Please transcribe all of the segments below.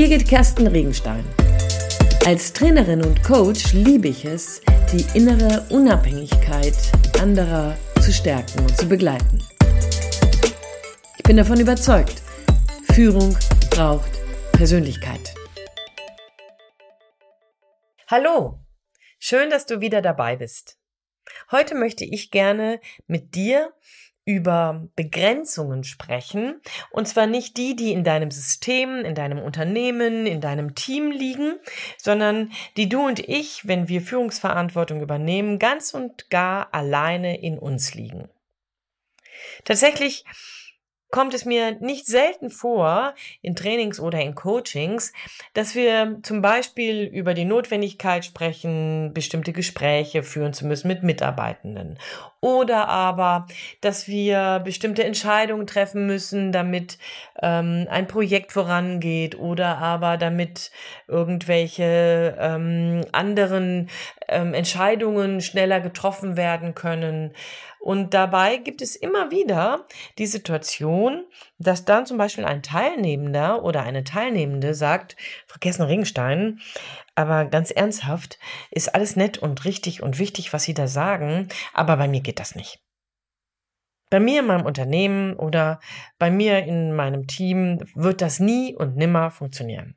Birgit Kersten Regenstein. Als Trainerin und Coach liebe ich es, die innere Unabhängigkeit anderer zu stärken und zu begleiten. Ich bin davon überzeugt, Führung braucht Persönlichkeit. Hallo, schön, dass du wieder dabei bist. Heute möchte ich gerne mit dir über Begrenzungen sprechen. Und zwar nicht die, die in deinem System, in deinem Unternehmen, in deinem Team liegen, sondern die du und ich, wenn wir Führungsverantwortung übernehmen, ganz und gar alleine in uns liegen. Tatsächlich kommt es mir nicht selten vor, in Trainings oder in Coachings, dass wir zum Beispiel über die Notwendigkeit sprechen, bestimmte Gespräche führen zu müssen mit Mitarbeitenden. Oder aber, dass wir bestimmte Entscheidungen treffen müssen, damit ähm, ein Projekt vorangeht oder aber damit irgendwelche ähm, anderen ähm, Entscheidungen schneller getroffen werden können. Und dabei gibt es immer wieder die Situation, dass dann zum Beispiel ein Teilnehmender oder eine Teilnehmende sagt, Frau Kessen-Ringstein, aber ganz ernsthaft, ist alles nett und richtig und wichtig, was Sie da sagen, aber bei mir geht das nicht. Bei mir in meinem Unternehmen oder bei mir in meinem Team wird das nie und nimmer funktionieren.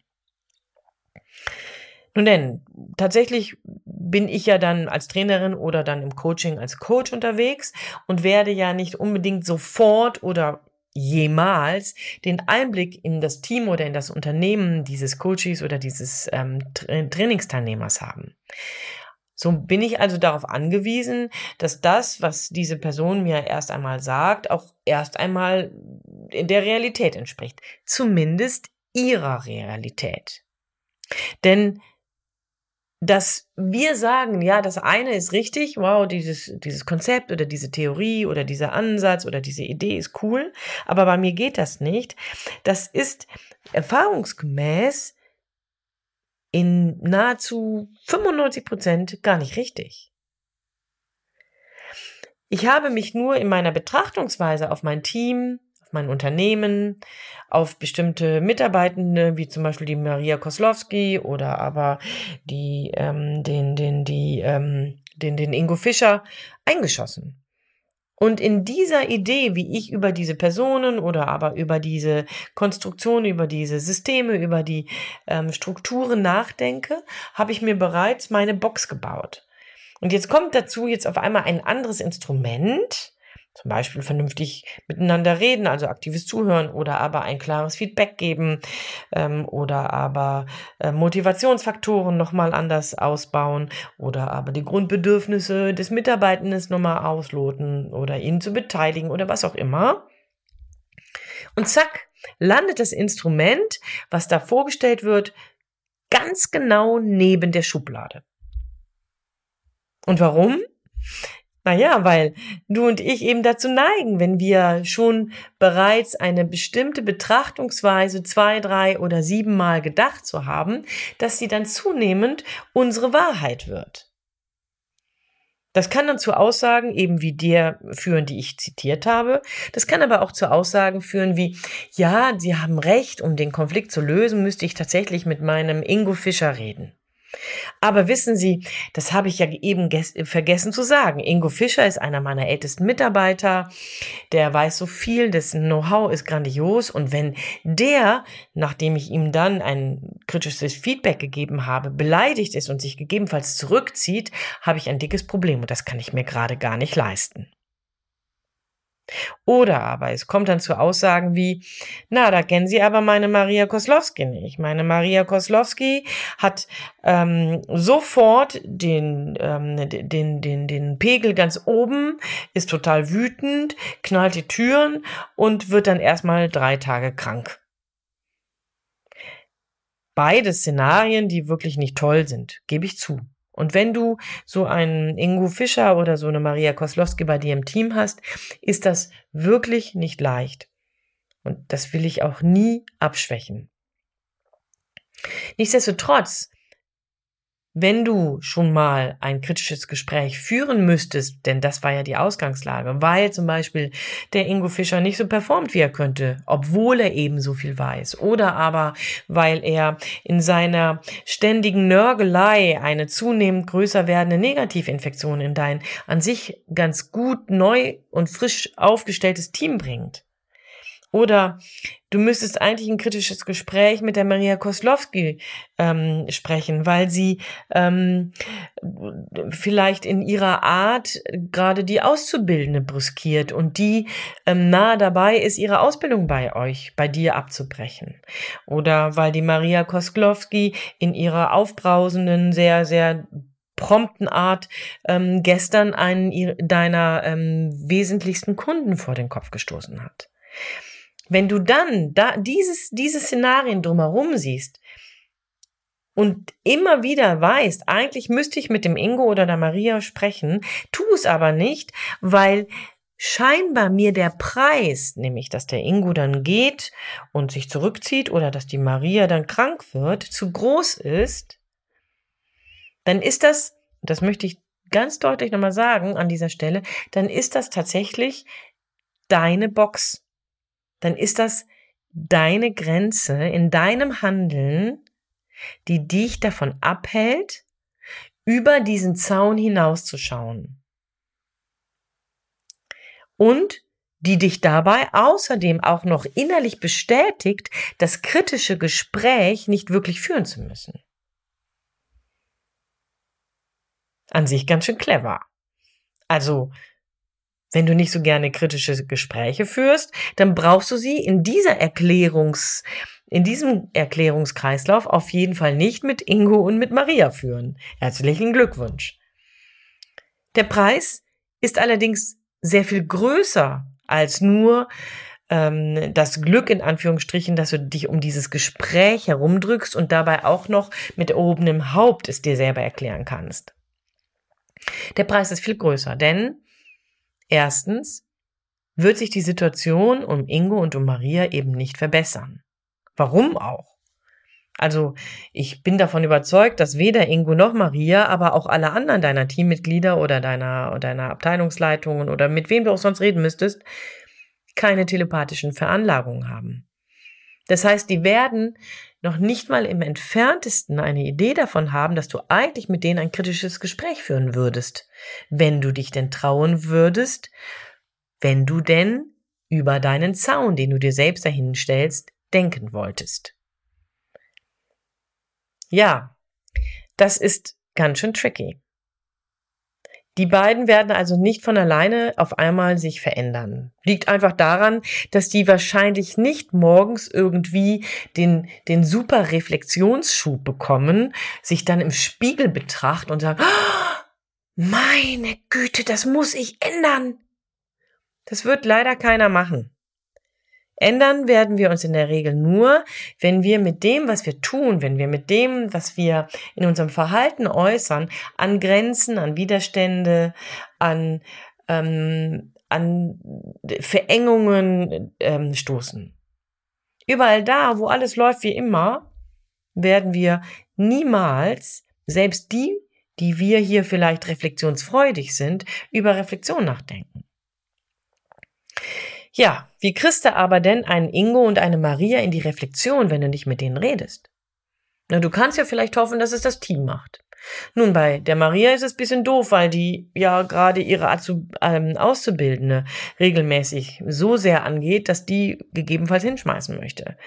Nun denn, tatsächlich bin ich ja dann als Trainerin oder dann im Coaching als Coach unterwegs und werde ja nicht unbedingt sofort oder jemals den Einblick in das Team oder in das Unternehmen dieses Coaches oder dieses ähm, Trainingsteilnehmers haben. So bin ich also darauf angewiesen, dass das, was diese Person mir erst einmal sagt, auch erst einmal in der Realität entspricht. Zumindest ihrer Realität. Denn dass wir sagen, ja, das eine ist richtig, wow, dieses, dieses Konzept oder diese Theorie oder dieser Ansatz oder diese Idee ist cool, aber bei mir geht das nicht. Das ist erfahrungsgemäß in nahezu 95 Prozent gar nicht richtig. Ich habe mich nur in meiner Betrachtungsweise auf mein Team, mein Unternehmen, auf bestimmte Mitarbeitende, wie zum Beispiel die Maria Koslowski oder aber die, ähm, den, den, die, ähm, den, den Ingo Fischer eingeschossen. Und in dieser Idee, wie ich über diese Personen oder aber über diese Konstruktion, über diese Systeme, über die ähm, Strukturen nachdenke, habe ich mir bereits meine Box gebaut. Und jetzt kommt dazu jetzt auf einmal ein anderes Instrument, zum Beispiel vernünftig miteinander reden, also aktives Zuhören oder aber ein klares Feedback geben ähm, oder aber äh, Motivationsfaktoren nochmal anders ausbauen oder aber die Grundbedürfnisse des Mitarbeitenden nochmal ausloten oder ihn zu beteiligen oder was auch immer. Und zack, landet das Instrument, was da vorgestellt wird, ganz genau neben der Schublade. Und warum? Naja, weil du und ich eben dazu neigen, wenn wir schon bereits eine bestimmte Betrachtungsweise zwei, drei oder siebenmal gedacht zu haben, dass sie dann zunehmend unsere Wahrheit wird. Das kann dann zu Aussagen eben wie der führen, die ich zitiert habe. Das kann aber auch zu Aussagen führen wie, ja, Sie haben recht, um den Konflikt zu lösen, müsste ich tatsächlich mit meinem Ingo Fischer reden. Aber wissen Sie, das habe ich ja eben vergessen zu sagen. Ingo Fischer ist einer meiner ältesten Mitarbeiter. Der weiß so viel, dessen Know-how ist grandios. Und wenn der, nachdem ich ihm dann ein kritisches Feedback gegeben habe, beleidigt ist und sich gegebenenfalls zurückzieht, habe ich ein dickes Problem. Und das kann ich mir gerade gar nicht leisten. Oder aber es kommt dann zu Aussagen wie, na, da kennen Sie aber meine Maria Koslowski nicht. Meine Maria Koslowski hat ähm, sofort den, ähm, den, den, den Pegel ganz oben, ist total wütend, knallt die Türen und wird dann erstmal drei Tage krank. Beide Szenarien, die wirklich nicht toll sind, gebe ich zu. Und wenn du so einen Ingo Fischer oder so eine Maria Koslowski bei dir im Team hast, ist das wirklich nicht leicht. Und das will ich auch nie abschwächen. Nichtsdestotrotz wenn du schon mal ein kritisches Gespräch führen müsstest, denn das war ja die Ausgangslage, weil zum Beispiel der Ingo Fischer nicht so performt, wie er könnte, obwohl er eben so viel weiß, oder aber weil er in seiner ständigen Nörgelei eine zunehmend größer werdende Negativinfektion in dein an sich ganz gut neu und frisch aufgestelltes Team bringt. Oder du müsstest eigentlich ein kritisches Gespräch mit der Maria Koslowski ähm, sprechen, weil sie ähm, vielleicht in ihrer Art gerade die Auszubildende brüskiert und die ähm, nahe dabei ist, ihre Ausbildung bei euch, bei dir abzubrechen. Oder weil die Maria Koslowski in ihrer aufbrausenden, sehr, sehr prompten Art ähm, gestern einen deiner ähm, wesentlichsten Kunden vor den Kopf gestoßen hat. Wenn du dann da dieses, diese Szenarien drumherum siehst und immer wieder weißt, eigentlich müsste ich mit dem Ingo oder der Maria sprechen, tu es aber nicht, weil scheinbar mir der Preis, nämlich dass der Ingo dann geht und sich zurückzieht oder dass die Maria dann krank wird, zu groß ist, dann ist das, das möchte ich ganz deutlich nochmal sagen an dieser Stelle, dann ist das tatsächlich deine Box dann ist das deine Grenze in deinem Handeln, die dich davon abhält, über diesen Zaun hinauszuschauen. Und die dich dabei außerdem auch noch innerlich bestätigt, das kritische Gespräch nicht wirklich führen zu müssen. An sich ganz schön clever. Also wenn du nicht so gerne kritische Gespräche führst, dann brauchst du sie in dieser Erklärungs, in diesem Erklärungskreislauf auf jeden Fall nicht mit Ingo und mit Maria führen. Herzlichen Glückwunsch. Der Preis ist allerdings sehr viel größer als nur ähm, das Glück in Anführungsstrichen, dass du dich um dieses Gespräch herumdrückst und dabei auch noch mit erhobenem Haupt es dir selber erklären kannst. Der Preis ist viel größer, denn Erstens wird sich die Situation um Ingo und um Maria eben nicht verbessern. Warum auch? Also, ich bin davon überzeugt, dass weder Ingo noch Maria, aber auch alle anderen deiner Teammitglieder oder deiner, deiner Abteilungsleitungen oder mit wem du auch sonst reden müsstest, keine telepathischen Veranlagungen haben. Das heißt, die werden noch nicht mal im entferntesten eine Idee davon haben, dass du eigentlich mit denen ein kritisches Gespräch führen würdest, wenn du dich denn trauen würdest, wenn du denn über deinen Zaun, den du dir selbst dahin stellst, denken wolltest. Ja, das ist ganz schön tricky. Die beiden werden also nicht von alleine auf einmal sich verändern. Liegt einfach daran, dass die wahrscheinlich nicht morgens irgendwie den, den super Reflexionsschub bekommen, sich dann im Spiegel betrachten und sagen, oh, meine Güte, das muss ich ändern. Das wird leider keiner machen. Ändern werden wir uns in der Regel nur, wenn wir mit dem, was wir tun, wenn wir mit dem, was wir in unserem Verhalten äußern, an Grenzen, an Widerstände, an, ähm, an Verengungen ähm, stoßen. Überall da, wo alles läuft wie immer, werden wir niemals, selbst die, die wir hier vielleicht reflexionsfreudig sind, über Reflexion nachdenken. Ja, wie kriegst du aber denn einen Ingo und eine Maria in die Reflexion, wenn du nicht mit denen redest? Na, du kannst ja vielleicht hoffen, dass es das Team macht. Nun, bei der Maria ist es bisschen doof, weil die ja gerade ihre Azu ähm, Auszubildende regelmäßig so sehr angeht, dass die gegebenenfalls hinschmeißen möchte.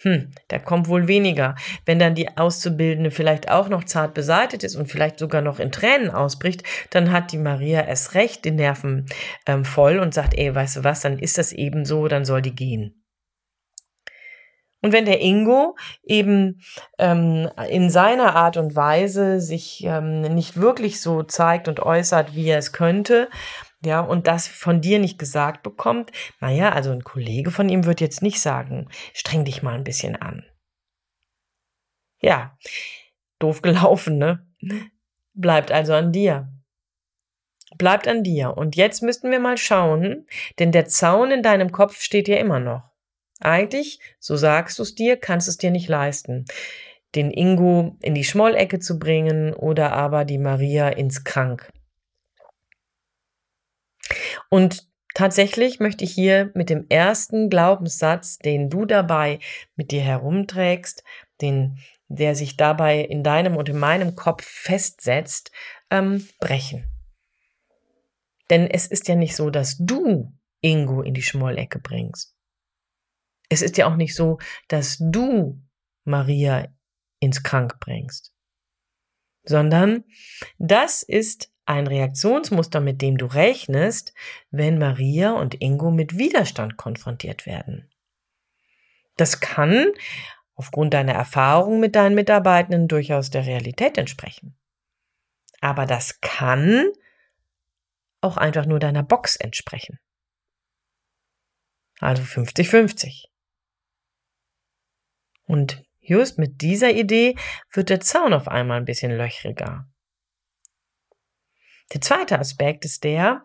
Hm, da kommt wohl weniger. Wenn dann die Auszubildende vielleicht auch noch zart beseitigt ist und vielleicht sogar noch in Tränen ausbricht, dann hat die Maria erst recht die Nerven ähm, voll und sagt, ey, weißt du was, dann ist das eben so, dann soll die gehen. Und wenn der Ingo eben ähm, in seiner Art und Weise sich ähm, nicht wirklich so zeigt und äußert, wie er es könnte, ja, und das von dir nicht gesagt bekommt, naja, also ein Kollege von ihm wird jetzt nicht sagen, streng dich mal ein bisschen an. Ja, doof gelaufen, ne? Bleibt also an dir. Bleibt an dir. Und jetzt müssten wir mal schauen, denn der Zaun in deinem Kopf steht ja immer noch. Eigentlich, so sagst du es dir, kannst es dir nicht leisten. den Ingo in die Schmollecke zu bringen oder aber die Maria ins Krank. Und tatsächlich möchte ich hier mit dem ersten Glaubenssatz, den du dabei mit dir herumträgst, den, der sich dabei in deinem und in meinem Kopf festsetzt, ähm, brechen. Denn es ist ja nicht so, dass du Ingo in die Schmollecke bringst. Es ist ja auch nicht so, dass du Maria ins Krank bringst, sondern das ist ein Reaktionsmuster, mit dem du rechnest, wenn Maria und Ingo mit Widerstand konfrontiert werden. Das kann aufgrund deiner Erfahrung mit deinen Mitarbeitenden durchaus der Realität entsprechen. Aber das kann auch einfach nur deiner Box entsprechen. Also 50-50. Und just mit dieser Idee wird der Zaun auf einmal ein bisschen löchriger. Der zweite Aspekt ist der,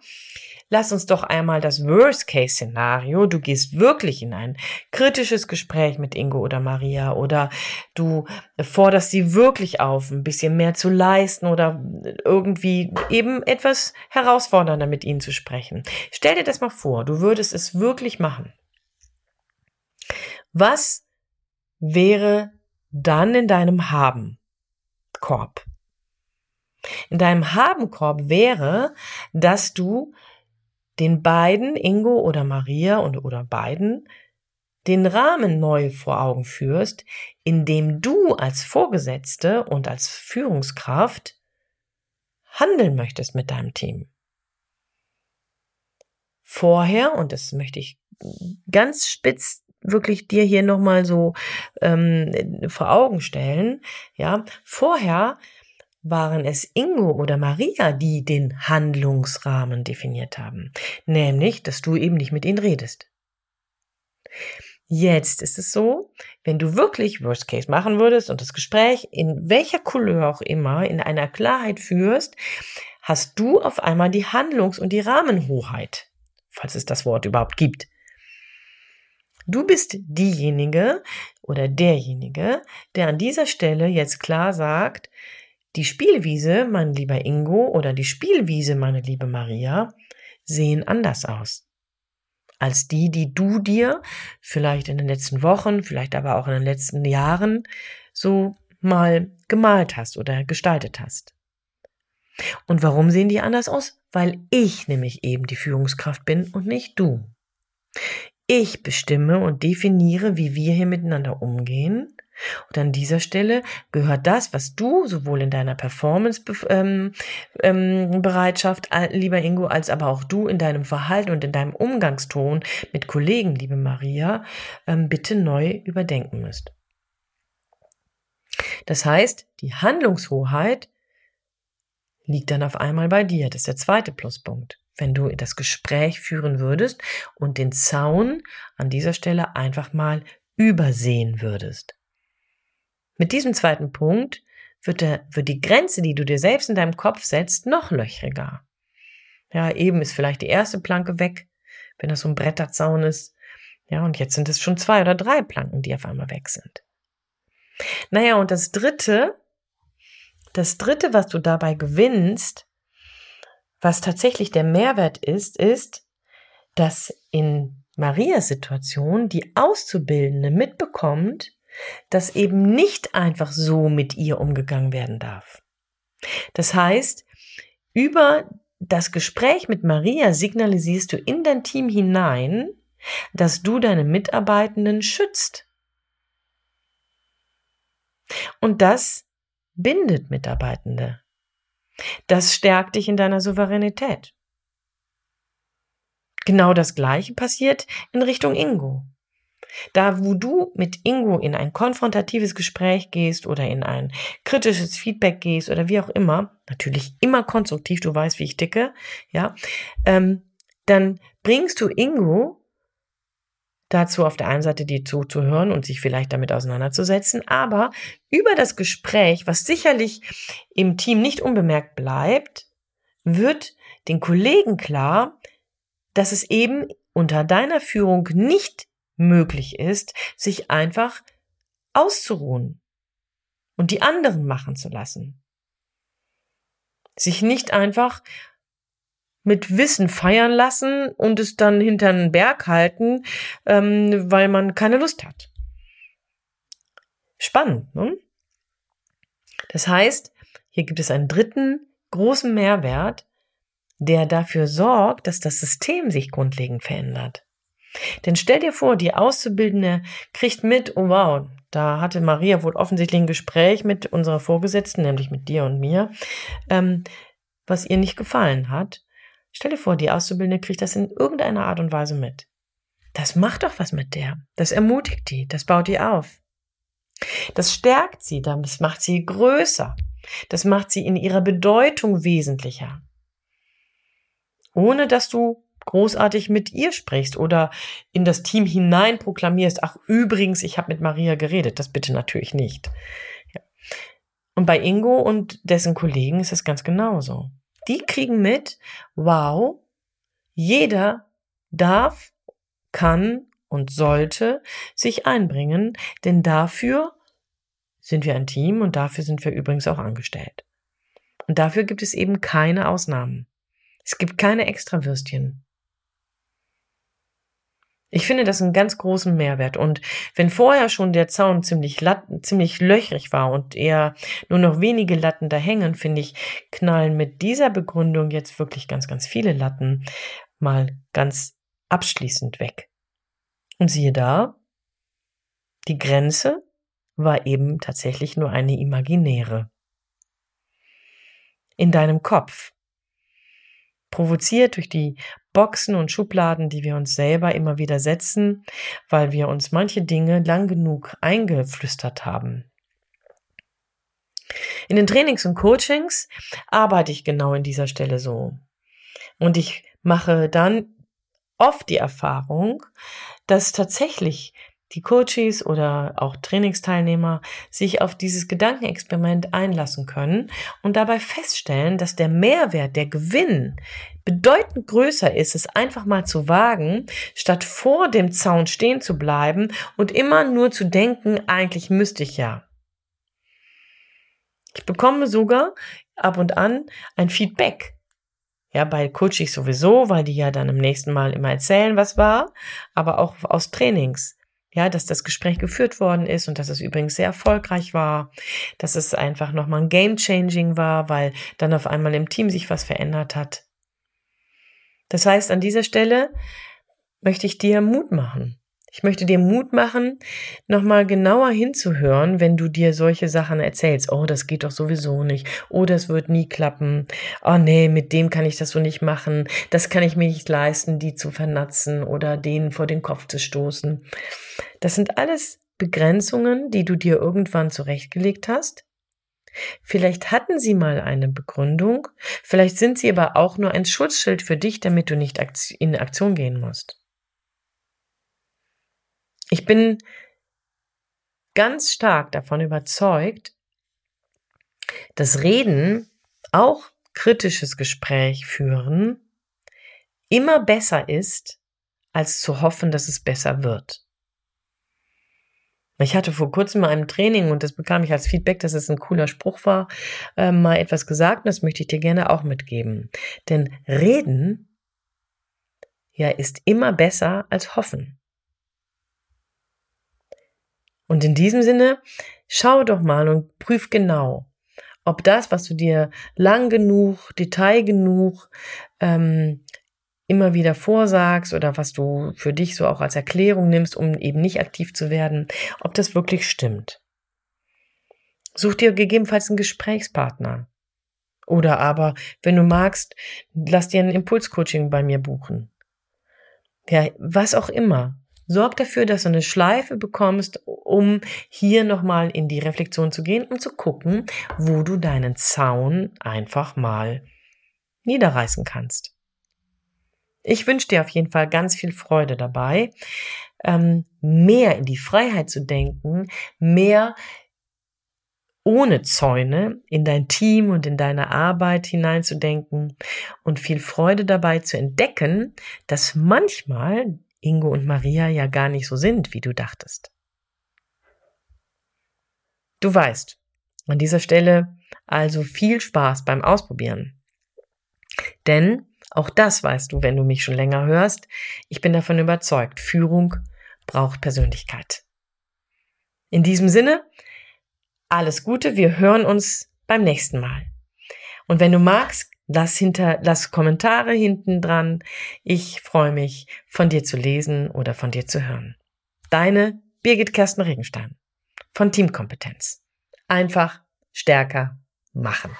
lass uns doch einmal das Worst-Case-Szenario, du gehst wirklich in ein kritisches Gespräch mit Ingo oder Maria oder du forderst sie wirklich auf, ein bisschen mehr zu leisten oder irgendwie eben etwas herausfordernder mit ihnen zu sprechen. Stell dir das mal vor, du würdest es wirklich machen. Was wäre dann in deinem Haben-Korb? In deinem Haben-Korb wäre, dass du den beiden, Ingo oder Maria und, oder beiden, den Rahmen neu vor Augen führst, in dem du als Vorgesetzte und als Führungskraft handeln möchtest mit deinem Team. Vorher, und das möchte ich ganz spitz wirklich dir hier nochmal so ähm, vor Augen stellen, ja, vorher waren es Ingo oder Maria, die den Handlungsrahmen definiert haben, nämlich, dass du eben nicht mit ihnen redest. Jetzt ist es so, wenn du wirklich Worst Case machen würdest und das Gespräch in welcher Couleur auch immer in einer Klarheit führst, hast du auf einmal die Handlungs- und die Rahmenhoheit, falls es das Wort überhaupt gibt. Du bist diejenige oder derjenige, der an dieser Stelle jetzt klar sagt, die Spielwiese, mein lieber Ingo, oder die Spielwiese, meine liebe Maria, sehen anders aus als die, die du dir vielleicht in den letzten Wochen, vielleicht aber auch in den letzten Jahren so mal gemalt hast oder gestaltet hast. Und warum sehen die anders aus? Weil ich nämlich eben die Führungskraft bin und nicht du. Ich bestimme und definiere, wie wir hier miteinander umgehen und an dieser Stelle gehört das, was du sowohl in deiner Performance-Bereitschaft, ähm, ähm, lieber Ingo, als aber auch du in deinem Verhalten und in deinem Umgangston mit Kollegen, liebe Maria, ähm, bitte neu überdenken müsst. Das heißt, die Handlungshoheit liegt dann auf einmal bei dir. Das ist der zweite Pluspunkt. Wenn du das Gespräch führen würdest und den Zaun an dieser Stelle einfach mal übersehen würdest. Mit diesem zweiten Punkt wird, der, wird die Grenze, die du dir selbst in deinem Kopf setzt, noch löchriger. Ja, eben ist vielleicht die erste Planke weg, wenn das so ein Bretterzaun ist. Ja, und jetzt sind es schon zwei oder drei Planken, die auf einmal weg sind. Naja, und das dritte, das dritte, was du dabei gewinnst, was tatsächlich der Mehrwert ist, ist, dass in Marias Situation die Auszubildende mitbekommt, dass eben nicht einfach so mit ihr umgegangen werden darf. Das heißt, über das Gespräch mit Maria signalisierst du in dein Team hinein, dass du deine Mitarbeitenden schützt. Und das bindet Mitarbeitende. Das stärkt dich in deiner Souveränität. Genau das Gleiche passiert in Richtung Ingo. Da, wo du mit Ingo in ein konfrontatives Gespräch gehst oder in ein kritisches Feedback gehst oder wie auch immer, natürlich immer konstruktiv, du weißt, wie ich ticke, ja, ähm, dann bringst du Ingo dazu auf der einen Seite dir zuzuhören und sich vielleicht damit auseinanderzusetzen, aber über das Gespräch, was sicherlich im Team nicht unbemerkt bleibt, wird den Kollegen klar, dass es eben unter deiner Führung nicht möglich ist, sich einfach auszuruhen. und die anderen machen zu lassen. Sich nicht einfach mit Wissen feiern lassen und es dann hinter einen Berg halten, ähm, weil man keine Lust hat. Spannend, ne? Das heißt, hier gibt es einen dritten großen Mehrwert, der dafür sorgt, dass das System sich grundlegend verändert. Denn stell dir vor, die Auszubildende kriegt mit, oh wow, da hatte Maria wohl offensichtlich ein Gespräch mit unserer Vorgesetzten, nämlich mit dir und mir, ähm, was ihr nicht gefallen hat. Stell dir vor, die Auszubildende kriegt das in irgendeiner Art und Weise mit. Das macht doch was mit der. Das ermutigt die, das baut die auf. Das stärkt sie, das macht sie größer. Das macht sie in ihrer Bedeutung wesentlicher. Ohne dass du großartig mit ihr sprichst oder in das Team hinein proklamierst, ach übrigens, ich habe mit Maria geredet. Das bitte natürlich nicht. Und bei Ingo und dessen Kollegen ist es ganz genauso. Die kriegen mit, wow, jeder darf, kann und sollte sich einbringen, denn dafür sind wir ein Team und dafür sind wir übrigens auch angestellt. Und dafür gibt es eben keine Ausnahmen. Es gibt keine Extrawürstchen. Ich finde das einen ganz großen Mehrwert. Und wenn vorher schon der Zaun ziemlich, latten, ziemlich löchrig war und eher nur noch wenige Latten da hängen, finde ich, knallen mit dieser Begründung jetzt wirklich ganz, ganz viele Latten mal ganz abschließend weg. Und siehe da, die Grenze war eben tatsächlich nur eine imaginäre. In deinem Kopf provoziert durch die Boxen und Schubladen, die wir uns selber immer wieder setzen, weil wir uns manche Dinge lang genug eingeflüstert haben. In den Trainings und Coachings arbeite ich genau in dieser Stelle so. Und ich mache dann oft die Erfahrung, dass tatsächlich die Coaches oder auch Trainingsteilnehmer sich auf dieses Gedankenexperiment einlassen können und dabei feststellen, dass der Mehrwert, der Gewinn bedeutend größer ist, es einfach mal zu wagen, statt vor dem Zaun stehen zu bleiben und immer nur zu denken, eigentlich müsste ich ja. Ich bekomme sogar ab und an ein Feedback. Ja, bei Coaches sowieso, weil die ja dann im nächsten Mal immer erzählen, was war, aber auch aus Trainings ja, dass das Gespräch geführt worden ist und dass es übrigens sehr erfolgreich war, dass es einfach nochmal ein Game Changing war, weil dann auf einmal im Team sich was verändert hat. Das heißt, an dieser Stelle möchte ich dir Mut machen. Ich möchte dir Mut machen, nochmal genauer hinzuhören, wenn du dir solche Sachen erzählst. Oh, das geht doch sowieso nicht. Oh, das wird nie klappen. Oh nee, mit dem kann ich das so nicht machen. Das kann ich mir nicht leisten, die zu vernatzen oder denen vor den Kopf zu stoßen. Das sind alles Begrenzungen, die du dir irgendwann zurechtgelegt hast. Vielleicht hatten sie mal eine Begründung, vielleicht sind sie aber auch nur ein Schutzschild für dich, damit du nicht in Aktion gehen musst. Ich bin ganz stark davon überzeugt, dass Reden, auch kritisches Gespräch führen, immer besser ist, als zu hoffen, dass es besser wird. Ich hatte vor kurzem mal einem Training und das bekam ich als Feedback, dass es ein cooler Spruch war, äh, mal etwas gesagt und das möchte ich dir gerne auch mitgeben. Denn reden ja ist immer besser als hoffen. Und in diesem Sinne, schau doch mal und prüf genau, ob das, was du dir lang genug, detail genug ähm, immer wieder vorsagst oder was du für dich so auch als Erklärung nimmst, um eben nicht aktiv zu werden, ob das wirklich stimmt. Such dir gegebenenfalls einen Gesprächspartner. Oder aber, wenn du magst, lass dir ein Impulscoaching bei mir buchen. Ja, was auch immer. Sorg dafür, dass du eine Schleife bekommst, um hier nochmal in die Reflexion zu gehen und zu gucken, wo du deinen Zaun einfach mal niederreißen kannst. Ich wünsche dir auf jeden Fall ganz viel Freude dabei, ähm, mehr in die Freiheit zu denken, mehr ohne Zäune in dein Team und in deine Arbeit hineinzudenken und viel Freude dabei zu entdecken, dass manchmal Ingo und Maria ja gar nicht so sind, wie du dachtest. Du weißt, An dieser Stelle also viel Spaß beim Ausprobieren. Denn auch das weißt du, wenn du mich schon länger hörst. Ich bin davon überzeugt, Führung braucht Persönlichkeit. In diesem Sinne, alles Gute, wir hören uns beim nächsten Mal. Und wenn du magst, lass hinter, lass Kommentare hinten dran. Ich freue mich, von dir zu lesen oder von dir zu hören. Deine Birgit Kersten Regenstein von Teamkompetenz. Einfach stärker machen.